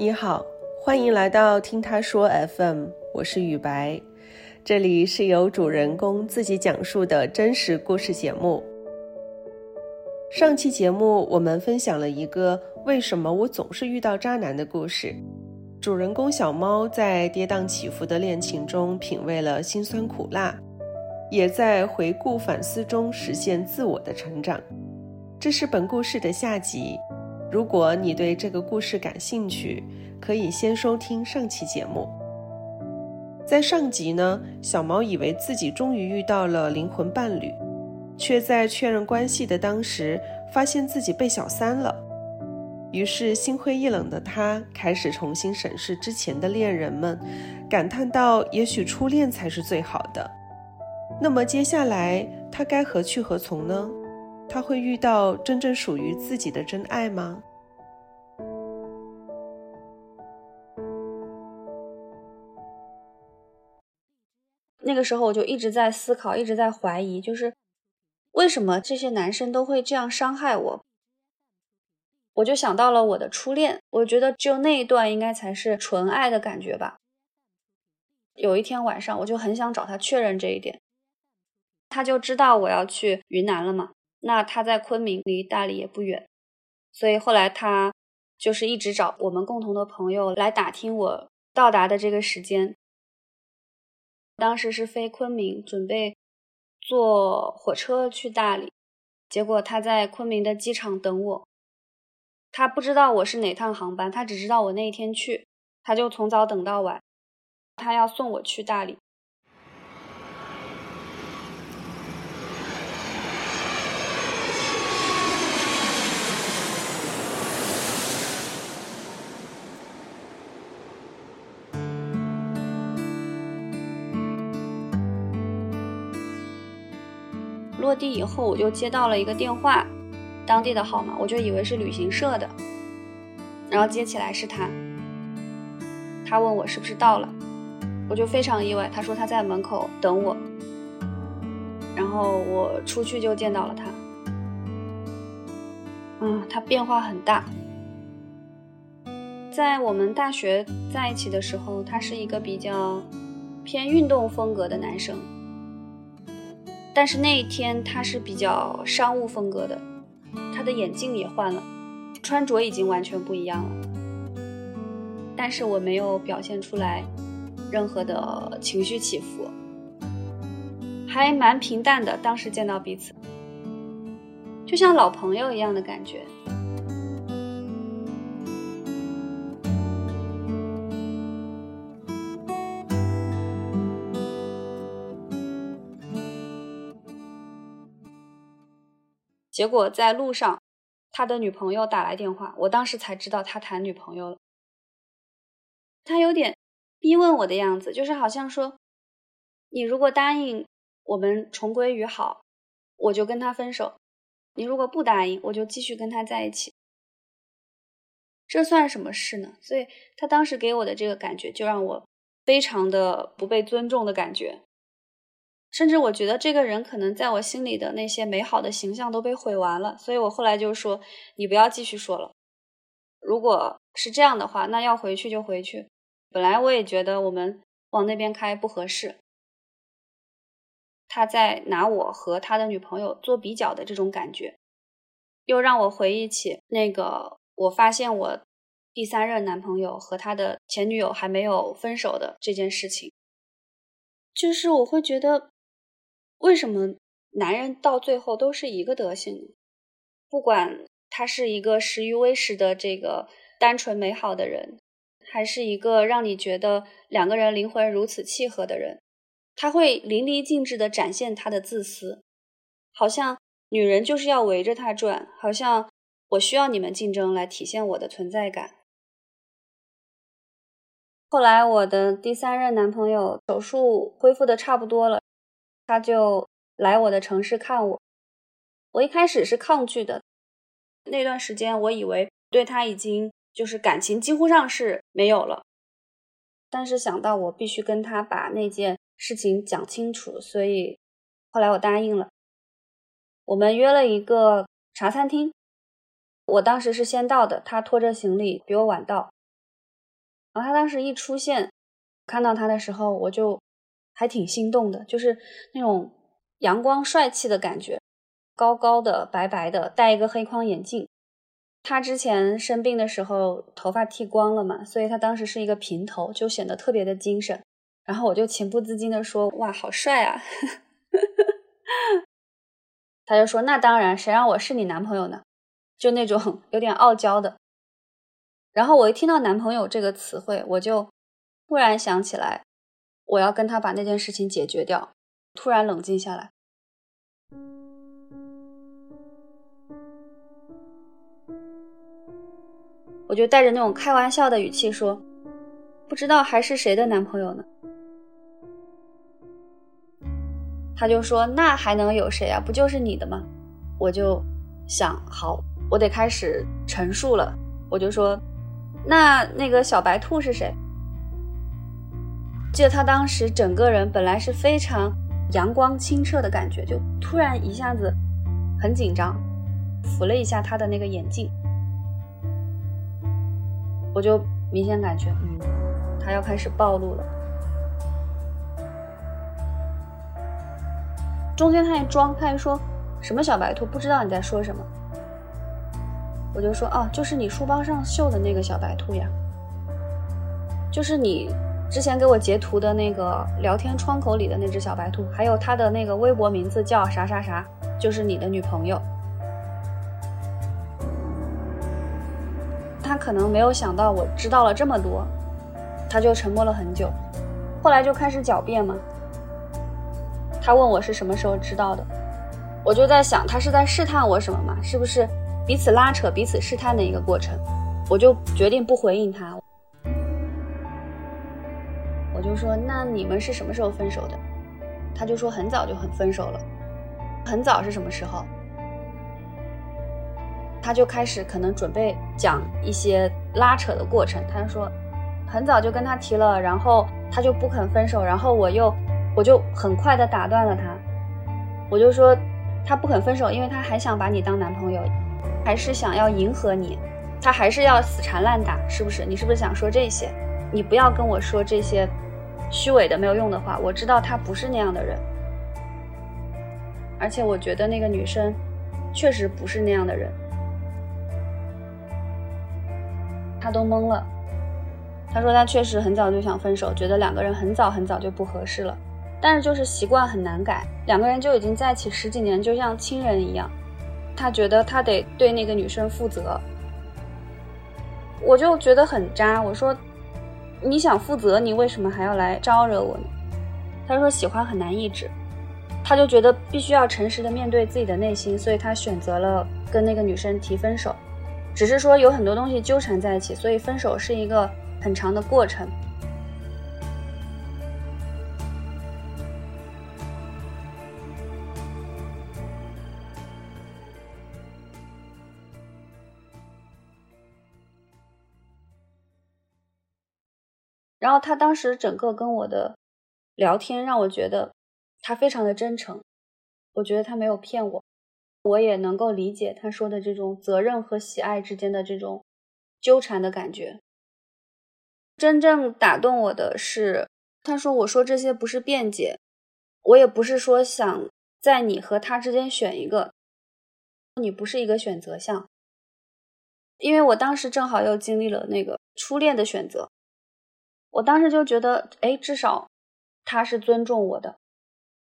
你好，欢迎来到听他说 FM，我是雨白，这里是由主人公自己讲述的真实故事节目。上期节目我们分享了一个为什么我总是遇到渣男的故事，主人公小猫在跌宕起伏的恋情中品味了辛酸苦辣，也在回顾反思中实现自我的成长。这是本故事的下集。如果你对这个故事感兴趣，可以先收听上期节目。在上集呢，小毛以为自己终于遇到了灵魂伴侣，却在确认关系的当时，发现自己被小三了。于是心灰意冷的他开始重新审视之前的恋人们，感叹道：“也许初恋才是最好的。”那么接下来他该何去何从呢？他会遇到真正属于自己的真爱吗？那个时候我就一直在思考，一直在怀疑，就是为什么这些男生都会这样伤害我？我就想到了我的初恋，我觉得只有那一段应该才是纯爱的感觉吧。有一天晚上，我就很想找他确认这一点，他就知道我要去云南了嘛。那他在昆明，离大理也不远，所以后来他就是一直找我们共同的朋友来打听我到达的这个时间。当时是飞昆明，准备坐火车去大理，结果他在昆明的机场等我。他不知道我是哪趟航班，他只知道我那一天去，他就从早等到晚，他要送我去大理。落地以后，我就接到了一个电话，当地的号码，我就以为是旅行社的，然后接起来是他，他问我是不是到了，我就非常意外，他说他在门口等我，然后我出去就见到了他，嗯，他变化很大，在我们大学在一起的时候，他是一个比较偏运动风格的男生。但是那一天他是比较商务风格的，他的眼镜也换了，穿着已经完全不一样了。但是我没有表现出来任何的情绪起伏，还蛮平淡的。当时见到彼此，就像老朋友一样的感觉。结果在路上，他的女朋友打来电话，我当时才知道他谈女朋友了。他有点逼问我的样子，就是好像说：“你如果答应我们重归于好，我就跟他分手；你如果不答应，我就继续跟他在一起。”这算什么事呢？所以他当时给我的这个感觉，就让我非常的不被尊重的感觉。甚至我觉得这个人可能在我心里的那些美好的形象都被毁完了，所以我后来就说：“你不要继续说了。如果是这样的话，那要回去就回去。本来我也觉得我们往那边开不合适。他在拿我和他的女朋友做比较的这种感觉，又让我回忆起那个我发现我第三任男朋友和他的前女友还没有分手的这件事情，就是我会觉得。”为什么男人到最后都是一个德行呢？不管他是一个食于微时的这个单纯美好的人，还是一个让你觉得两个人灵魂如此契合的人，他会淋漓尽致地展现他的自私，好像女人就是要围着他转，好像我需要你们竞争来体现我的存在感。后来我的第三任男朋友手术恢复的差不多了。他就来我的城市看我，我一开始是抗拒的。那段时间，我以为对他已经就是感情几乎上是没有了。但是想到我必须跟他把那件事情讲清楚，所以后来我答应了。我们约了一个茶餐厅，我当时是先到的，他拖着行李比我晚到。然后他当时一出现，看到他的时候，我就还挺心动的，就是那种阳光帅气的感觉，高高的、白白的，戴一个黑框眼镜。他之前生病的时候头发剃光了嘛，所以他当时是一个平头，就显得特别的精神。然后我就情不自禁的说：“哇，好帅啊！” 他就说：“那当然，谁让我是你男朋友呢？”就那种有点傲娇的。然后我一听到“男朋友”这个词汇，我就突然想起来，我要跟他把那件事情解决掉。突然冷静下来，我就带着那种开玩笑的语气说：“不知道还是谁的男朋友呢？”他就说：“那还能有谁啊？不就是你的吗？”我就想，好，我得开始陈述了。我就说：“那那个小白兔是谁？”记得他当时整个人本来是非常阳光清澈的感觉，就突然一下子很紧张，扶了一下他的那个眼镜，我就明显感觉，嗯，他要开始暴露了。中间他还装，他还说什么小白兔，不知道你在说什么。我就说哦，就是你书包上绣的那个小白兔呀，就是你之前给我截图的那个聊天窗口里的那只小白兔，还有他的那个微博名字叫啥啥啥，就是你的女朋友。他可能没有想到我知道了这么多，他就沉默了很久，后来就开始狡辩嘛。他问我是什么时候知道的，我就在想，他是在试探我什么嘛？是不是彼此拉扯、彼此试探的一个过程？我就决定不回应他。就说，那你们是什么时候分手的？他就说很早就很分手了。很早是什么时候？他就开始可能准备讲一些拉扯的过程。他就说，很早就跟他提了，然后他就不肯分手，然后我又。我就很快的打断了他，我就说他不肯分手，因为他还想把你当男朋友，还是想要迎合你，他还是要死缠烂打，是不是？你是不是想说这些？你不要跟我说这些虚伪的、没有用的话。我知道他不是那样的人，而且我觉得那个女生确实不是那样的人。他都懵了，他说他确实很早就想分手，觉得两个人很早很早就不合适了。但是就是习惯很难改，两个人就已经在一起十几年，就像亲人一样。他觉得他得对那个女生负责，我就觉得很渣。我说，你想负责，你为什么还要来招惹我呢？他说喜欢很难抑制，他就觉得必须要诚实的面对自己的内心，所以他选择了跟那个女生提分手。只是说有很多东西纠缠在一起，所以分手是一个很长的过程。然后他当时整个跟我的聊天让我觉得他非常的真诚，我觉得他没有骗我，我也能够理解他说的这种责任和喜爱之间的这种纠缠的感觉。真正打动我的是，他说我说这些不是辩解，我也不是说想在你和他之间选一个，你不是一个选择项，因为我当时正好又经历了那个初恋的选择。我当时就觉得，哎，至少他是尊重我的，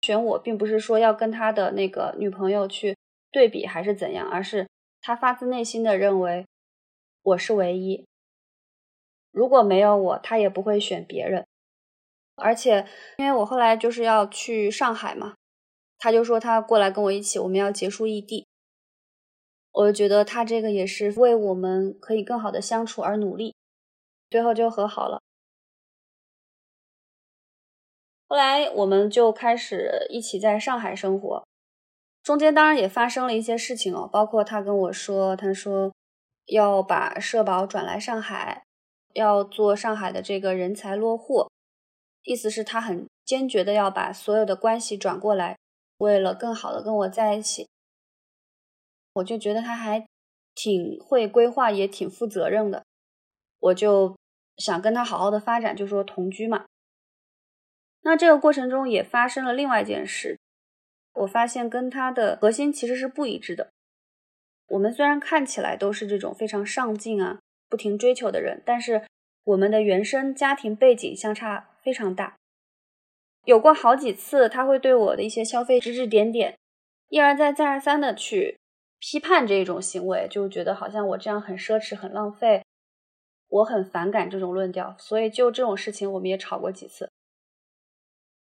选我并不是说要跟他的那个女朋友去对比还是怎样，而是他发自内心的认为我是唯一。如果没有我，他也不会选别人。而且，因为我后来就是要去上海嘛，他就说他过来跟我一起，我们要结束异地。我就觉得他这个也是为我们可以更好的相处而努力，最后就和好了。后来我们就开始一起在上海生活，中间当然也发生了一些事情哦，包括他跟我说，他说要把社保转来上海，要做上海的这个人才落户，意思是他很坚决的要把所有的关系转过来，为了更好的跟我在一起。我就觉得他还挺会规划，也挺负责任的，我就想跟他好好的发展，就说同居嘛。那这个过程中也发生了另外一件事，我发现跟他的核心其实是不一致的。我们虽然看起来都是这种非常上进啊、不停追求的人，但是我们的原生家庭背景相差非常大。有过好几次，他会对我的一些消费指指点点，一而再、再而三的去批判这种行为，就觉得好像我这样很奢侈、很浪费，我很反感这种论调。所以就这种事情，我们也吵过几次。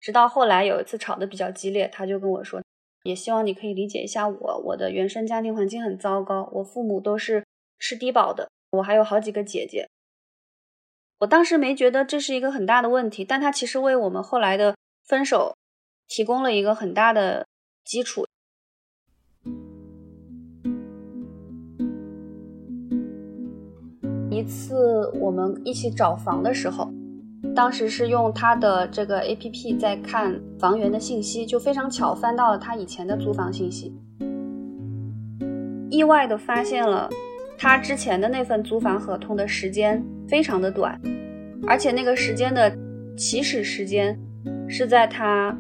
直到后来有一次吵得比较激烈，他就跟我说，也希望你可以理解一下我，我的原生家庭环境很糟糕，我父母都是吃低保的，我还有好几个姐姐。我当时没觉得这是一个很大的问题，但他其实为我们后来的。分手提供了一个很大的基础。一次我们一起找房的时候，当时是用他的这个 A P P 在看房源的信息，就非常巧翻到了他以前的租房信息，意外的发现了他之前的那份租房合同的时间非常的短，而且那个时间的起始时间。是在他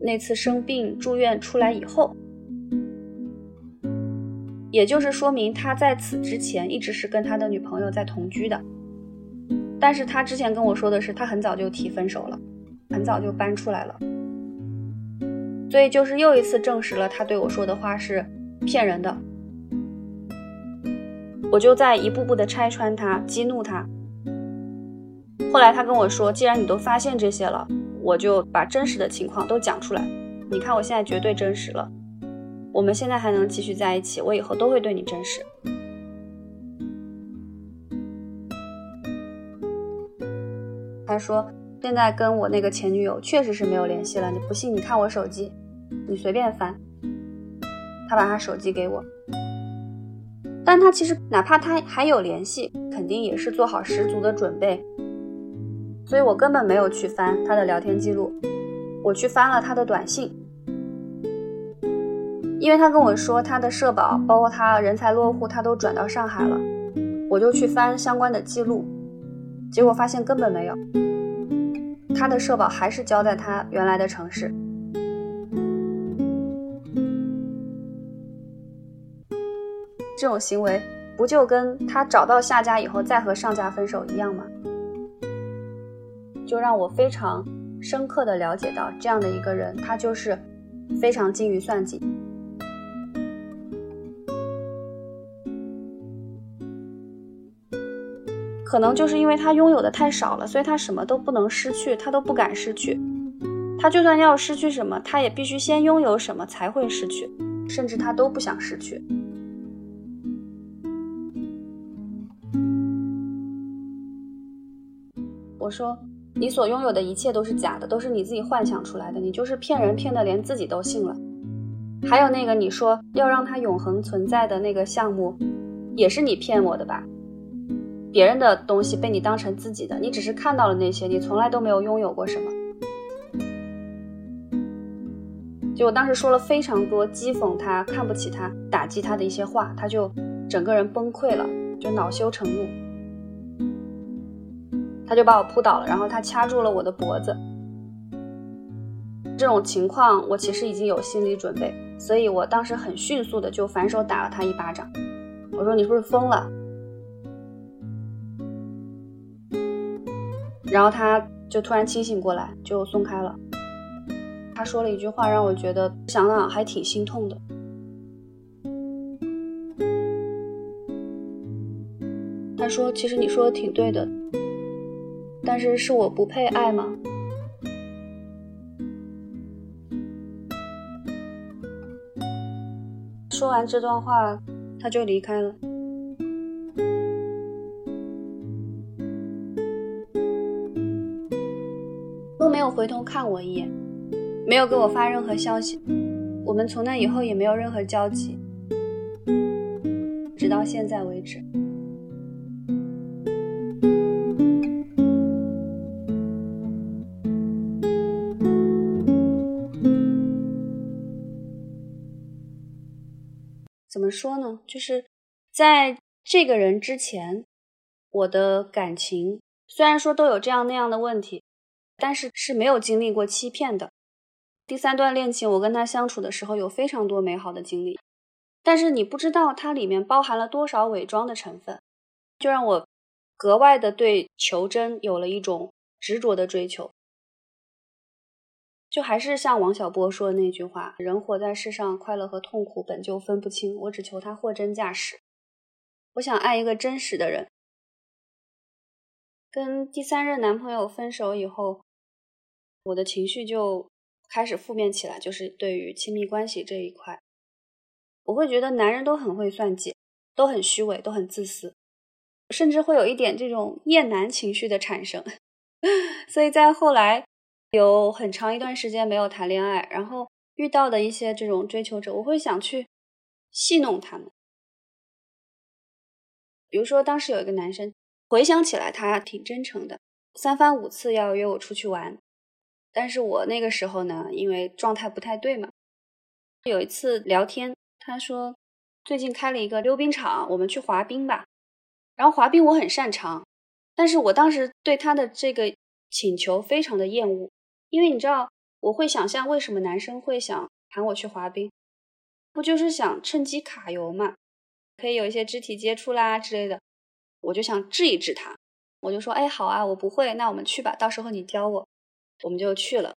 那次生病住院出来以后，也就是说明他在此之前一直是跟他的女朋友在同居的。但是他之前跟我说的是，他很早就提分手了，很早就搬出来了。所以就是又一次证实了他对我说的话是骗人的。我就在一步步的拆穿他，激怒他。后来他跟我说，既然你都发现这些了。我就把真实的情况都讲出来，你看我现在绝对真实了，我们现在还能继续在一起，我以后都会对你真实。说现在跟我那个前女友确实是没有联系了，你不信你看我手机，你随便翻。他把他手机给我，但他其实哪怕他还有联系，肯定也是做好十足的准备。所以我根本没有去翻他的聊天记录，我去翻了他的短信，因为他跟我说他的社保，包括他人才落户，他都转到上海了，我就去翻相关的记录，结果发现根本没有，他的社保还是交在他原来的城市。这种行为不就跟他找到下家以后再和上家分手一样吗？就让我非常深刻的了解到，这样的一个人，他就是非常精于算计。可能就是因为他拥有的太少了，所以他什么都不能失去，他都不敢失去。他就算要失去什么，他也必须先拥有什么才会失去，甚至他都不想失去。我说。你所拥有的一切都是假的，都是你自己幻想出来的。你就是骗人，骗的连自己都信了。还有那个你说要让它永恒存在的那个项目，也是你骗我的吧？别人的东西被你当成自己的，你只是看到了那些，你从来都没有拥有过什么。就我当时说了非常多讥讽他、看不起他、打击他的一些话，他就整个人崩溃了，就恼羞成怒。他就把我扑倒了，然后他掐住了我的脖子。这种情况我其实已经有心理准备，所以我当时很迅速的就反手打了他一巴掌。我说：“你是不是疯了？”然后他就突然清醒过来，就松开了。他说了一句话，让我觉得想想还挺心痛的。他说：“其实你说的挺对的。”但是是我不配爱吗？说完这段话，他就离开了，回头看我一眼，没有给我发任何消息。我们从那以后也没有任何交集，直到现在为止。怎么说呢？就是在这个人之前，我的感情虽然说都有这样那样的问题，但是是没有经历过欺骗的。第三段恋情，我跟他相处的时候有非常多美好的经历，但是你不知道它里面包含了多少伪装的成分，就让我格外的对求真有了一种执着的追求。就还是像王小波说的那句话：“人活在世上，快乐和痛苦本就分不清，我只求他货真价实。”我想爱一个真实的人。跟第三任男朋友分手以后，我的情绪就开始负面起来，就是对于亲密关系这一块，我会觉得男人都很会算计，都很虚伪，都很自私，甚至会有一点这种厌男情绪的产生。所以在后来。有很长一段时间没有谈恋爱，然后遇到的一些这种追求者，我会想去戏弄他们。比如说，当时有一个男生，回想起来他挺真诚的，三番五次要约我出去玩，但是我那个时候呢，因为状态不太对嘛。有一次聊天，他说最近开了一个溜冰场，我们去滑冰吧。然后滑冰我很擅长，但是我当时对他的这个请求非常的厌恶。因为你知道，我会想象为什么男生会想喊我去滑冰，不就是想趁机卡油嘛？可以有一些肢体接触啦之类的，我就想治一治他，我就说，哎，好啊，我不会，那我们去吧，到时候你教我，我们就去了。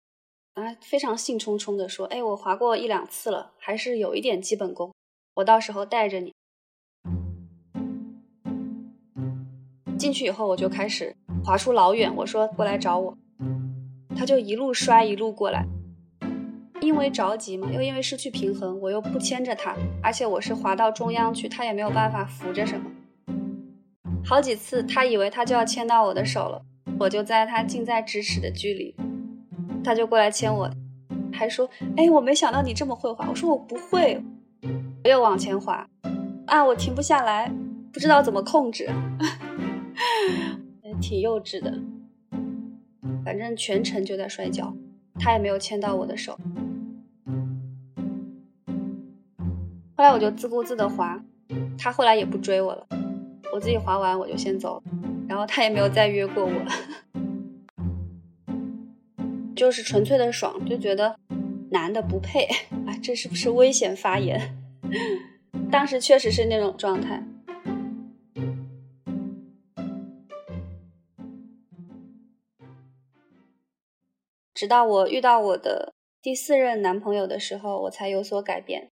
啊，非常兴冲冲的说，哎，我滑过一两次了，还是有一点基本功，我到时候带着你。进去以后，我就开始滑出老远，我说过来找我。他就一路摔一路过来，因为着急嘛，又因为失去平衡，我又不牵着他，而且我是滑到中央去，他也没有办法扶着什么。好几次，他以为他就要牵到我的手了，我就在他近在咫尺的距离，他就过来牵我，还说：“哎，我没想到你这么会滑。”我说：“我不会。”我又往前滑，啊，我停不下来，不知道怎么控制，挺幼稚的。反正全程就在摔跤，他也没有牵到我的手。后来我就自顾自的滑，他后来也不追我了，我自己滑完我就先走了，然后他也没有再约过我，就是纯粹的爽，就觉得男的不配 啊，这是不是危险发言？当时确实是那种状态。直到我遇到我的第四任男朋友的时候，我才有所改变。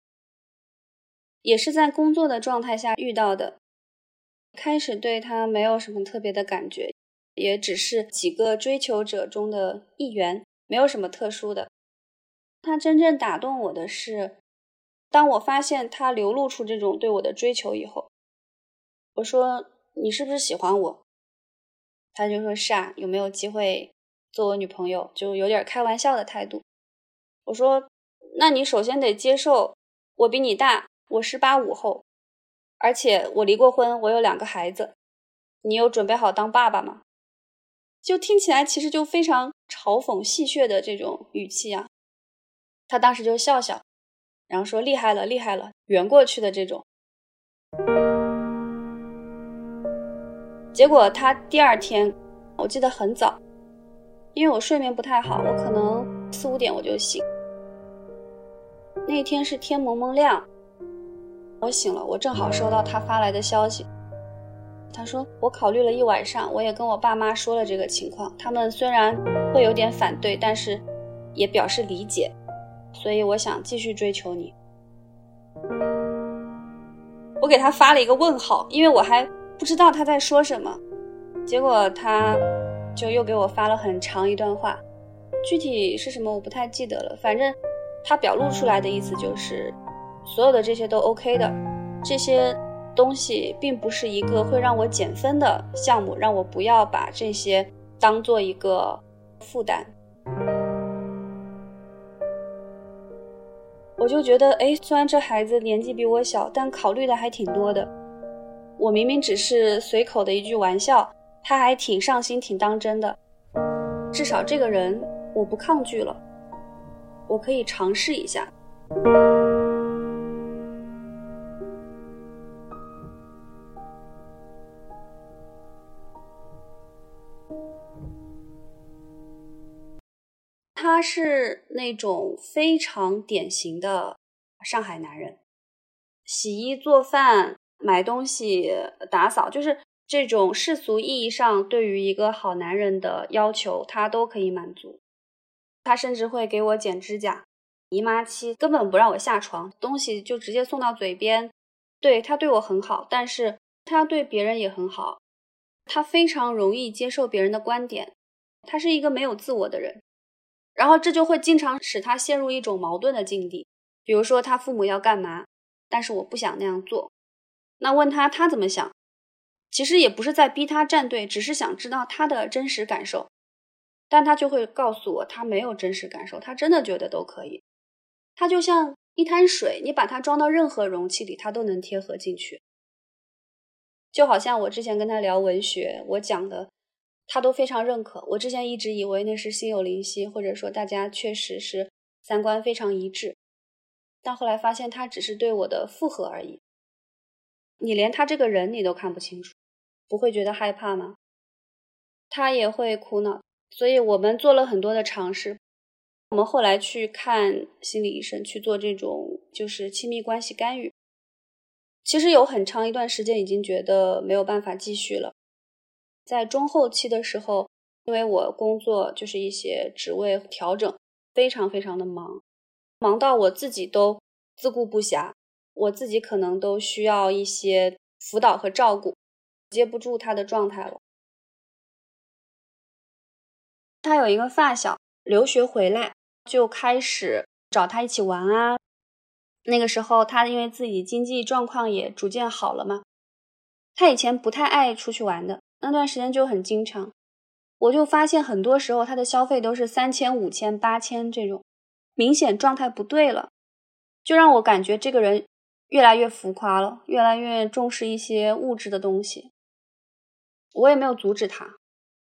也是在工作的状态下遇到的，开始对他没有什么特别的感觉，也只是几个追求者中的一员，没有什么特殊的。他真正打动我的是，当我发现他流露出这种对我的追求以后，我说：“你是不是喜欢我？”他就说：“是啊，有没有机会？”做我女朋友就有点开玩笑的态度。我说：“那你首先得接受我比你大，我十八五后，而且我离过婚，我有两个孩子。你有准备好当爸爸吗？”就听起来其实就非常嘲讽戏谑的这种语气啊。他当时就笑笑，然后说：“厉害了，厉害了，圆过去的这种。”结果他第二天，我记得很早。因为我睡眠不太好，我可能四五点我就醒。那天是天蒙蒙亮，我醒了，我正好收到他发来的消息。他说我考虑了一晚上，我也跟我爸妈说了这个情况，他们虽然会有点反对，但是也表示理解，所以我想继续追求你。我给他发了一个问号，因为我还不知道他在说什么，结果他。就又给我发了很长一段话，具体是什么我不太记得了。反正他表露出来的意思就是，所有的这些都 OK 的，这些东西并不是一个会让我减分的项目，让我不要把这些当做一个负担。我就觉得，哎，虽然这孩子年纪比我小，但考虑的还挺多的。我明明只是随口的一句玩笑。他还挺上心、挺当真的，至少这个人我不抗拒了，我可以尝试一下。他是那种非常典型的上海男人，洗衣做饭、买东西、打扫，就是这种世俗意义上对于一个好男人的要求，他都可以满足。他甚至会给我剪指甲，姨妈期根本不让我下床，东西就直接送到嘴边。对他对我很好，但是他对别人也很好。他非常容易接受别人的观点，他是一个没有自我的人。然后这就会经常使他陷入一种矛盾的境地，比如说他父母要干嘛，但是我不想那样做。那问他他怎么想，其实也不是在逼他站队，只是想知道他的真实感受。但他就会告诉我，他没有真实感受，他真的觉得都可以。他就像一滩水，你把它装到任何容器里，它都能贴合进去。就好像我之前跟他聊文学，我讲的。他都非常认可。我之前一直以为那是心有灵犀，或者说大家确实是三观非常一致，但后来发现他只是对我的附和而已。你连他这个人你都看不清楚，不会觉得害怕吗？他也会苦恼，所以我们做了很多的尝试。我们后来去看心理医生，去做这种就是亲密关系干预。其实有很长一段时间已经觉得没有办法继续了。在中后期的时候，因为我工作就是一些职位调整，非常非常的忙，忙到我自己都自顾不暇，我自己可能都需要一些辅导和照顾，接不住他的状态了。他有一个发小留学回来，就开始找他一起玩啊。那个时候他因为自己经济状况也逐渐好了嘛，他以前不太爱出去玩的。那段时间就很经常，我就发现很多时候他的消费都是三千、五千、八千这种，明显状态不对了，就让我感觉这个人越来越浮夸了，越来越重视一些物质的东西。我也没有阻止他，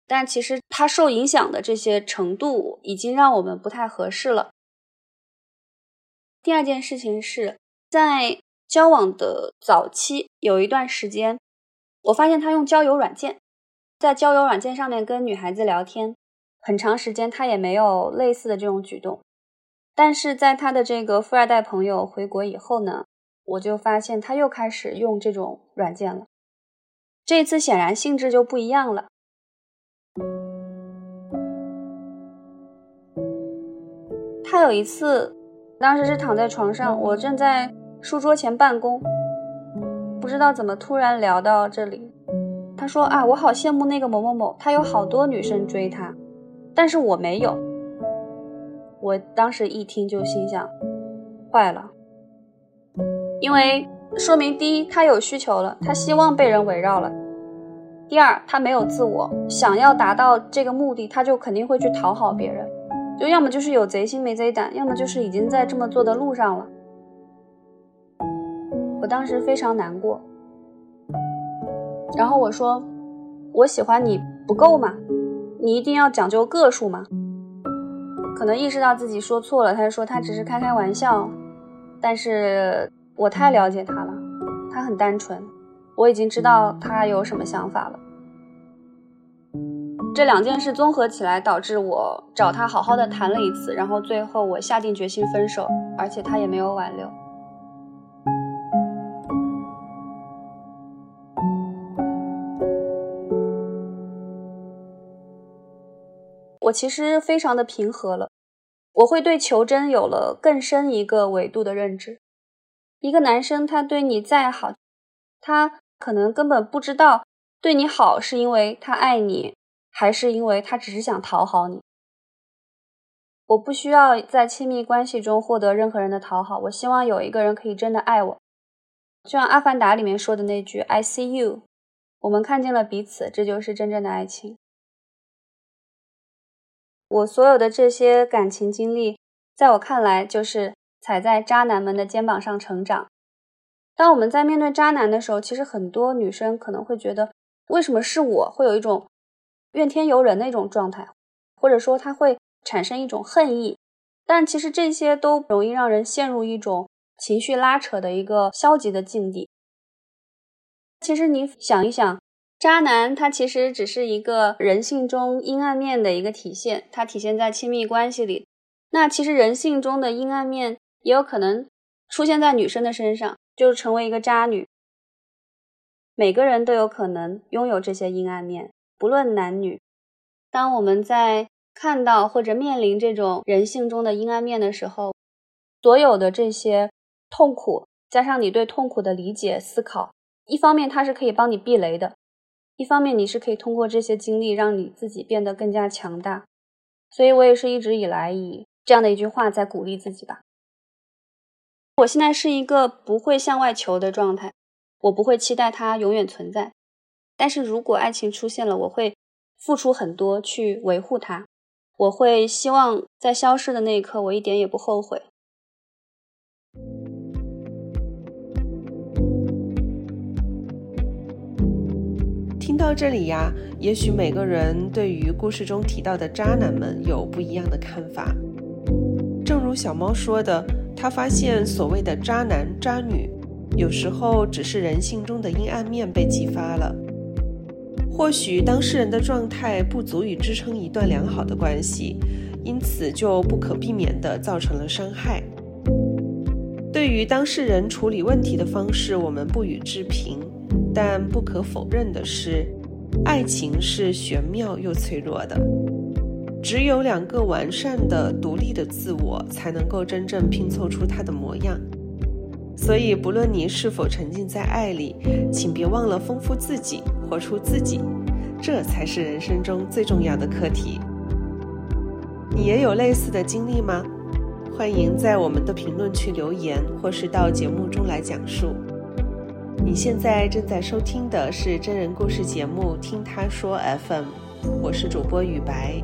但其实他受影响的这些程度已经让我们不太合适了。第二件事情是在交往的早期有一段时间。我发现他用交友软件，在交友软件上面跟女孩子聊天，很长时间他也没有类似的这种举动。但是在他的这个富二代朋友回国以后呢，我就发现他又开始用这种软件了。这次显然性质就不一样了。他有一次，当时是躺在床上，我正在书桌前办公。不知道怎么突然聊到这里，他说啊，我好羡慕那个某某某，他有好多女生追他，但是我没有。我当时一听就心想，坏了，因为说明第一他有需求了，他希望被人围绕了；第二他没有自我，想要达到这个目的，他就肯定会去讨好别人，就要么就是有贼心没贼胆，要么就是已经在这么做的路上了。我当时非常难过，然后我说：“我喜欢你不够吗？你一定要讲究个数吗？”可能意识到自己说错了，他就说他只是开开玩笑。但是我太了解他了，他很单纯，我已经知道他有什么想法了。这两件事综合起来，导致我找他好好的谈了一次，然后最后我下定决心分手，而且他也没有挽留。其实非常的平和了，我会对求真有了更深一个维度的认知。一个男生他对你再好，他可能根本不知道对你好是因为他爱你，还是因为他只是想讨好你。我不需要在亲密关系中获得任何人的讨好，我希望有一个人可以真的爱我，就像《阿凡达》里面说的那句 “I see you”，我们看见了彼此，这就是真正的爱情。我所有的这些感情经历，在我看来就是踩在渣男们的肩膀上成长。当我们在面对渣男的时候，其实很多女生可能会觉得，为什么是我？会有一种怨天尤人的一种状态，或者说他会产生一种恨意。但其实这些都容易让人陷入一种情绪拉扯的一个消极的境地。其实你想一想。渣男他其实只是一个人性中阴暗面的一个体现，它体现在亲密关系里，那其实人性中的阴暗面也有可能出现在女生的身上，就是成为一个渣女。每个人都有可能拥有这些阴暗面，不论男女。当我们在看到或者面临这种人性中的阴暗面的时候，所有的这些痛苦，加上你对痛苦的理解、思考，一方面它是可以帮你避雷的，一方面你是可以通过这些经历让你自己变得更加强大。所以我也是一直以来以这样的一句话在鼓励自己吧。我现在是一个不会向外求的状态，我不会期待它永远存在。但是如果爱情出现了，我会付出很多去维护它，我会希望在消失的那一刻，我一点也不后悔。到这里呀，也许每个人对于故事中提到的渣男们有不一样的看法。正如小猫说的，他发现所谓的渣男渣女，有时候只是人性中的阴暗面被激发了。或许当事人的状态不足以支撑一段良好的关系，因此就不可避免地造成了伤害。对于当事人处理问题的方式，我们不予置评。但不可否认的是，爱情是玄妙又脆弱的。只有两个完善的、独立的自我，才能够真正拼凑出它的模样。所以，不论你是否沉浸在爱里，请别忘了丰富自己，活出自己，这才是人生中最重要的课题。你也有类似的经历吗？欢迎在我们的评论区留言，或是到节目中来讲述。你现在正在收听的是真人故事节目《听他说 FM》，我是主播雨白。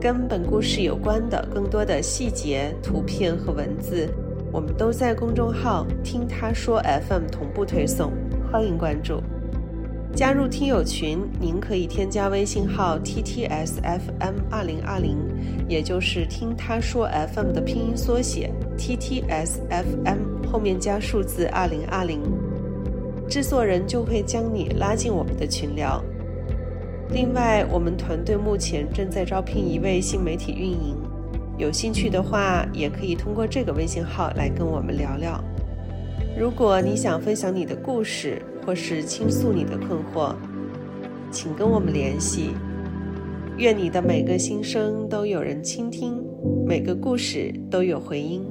跟本故事有关的更多的细节、图片和文字，我们都在公众号“听他说 FM” 同步推送，欢迎关注。加入听友群，您可以添加微信号 “ttsfm 二零二零”，也就是“听他说 FM” 的拼音缩写 “ttsfm” 后面加数字二零二零。制作人就会将你拉进我们的群聊。另外，我们团队目前正在招聘一位新媒体运营，有兴趣的话，也可以通过这个微信号来跟我们聊聊。如果你想分享你的故事，或是倾诉你的困惑，请跟我们联系。愿你的每个心声都有人倾听，每个故事都有回音。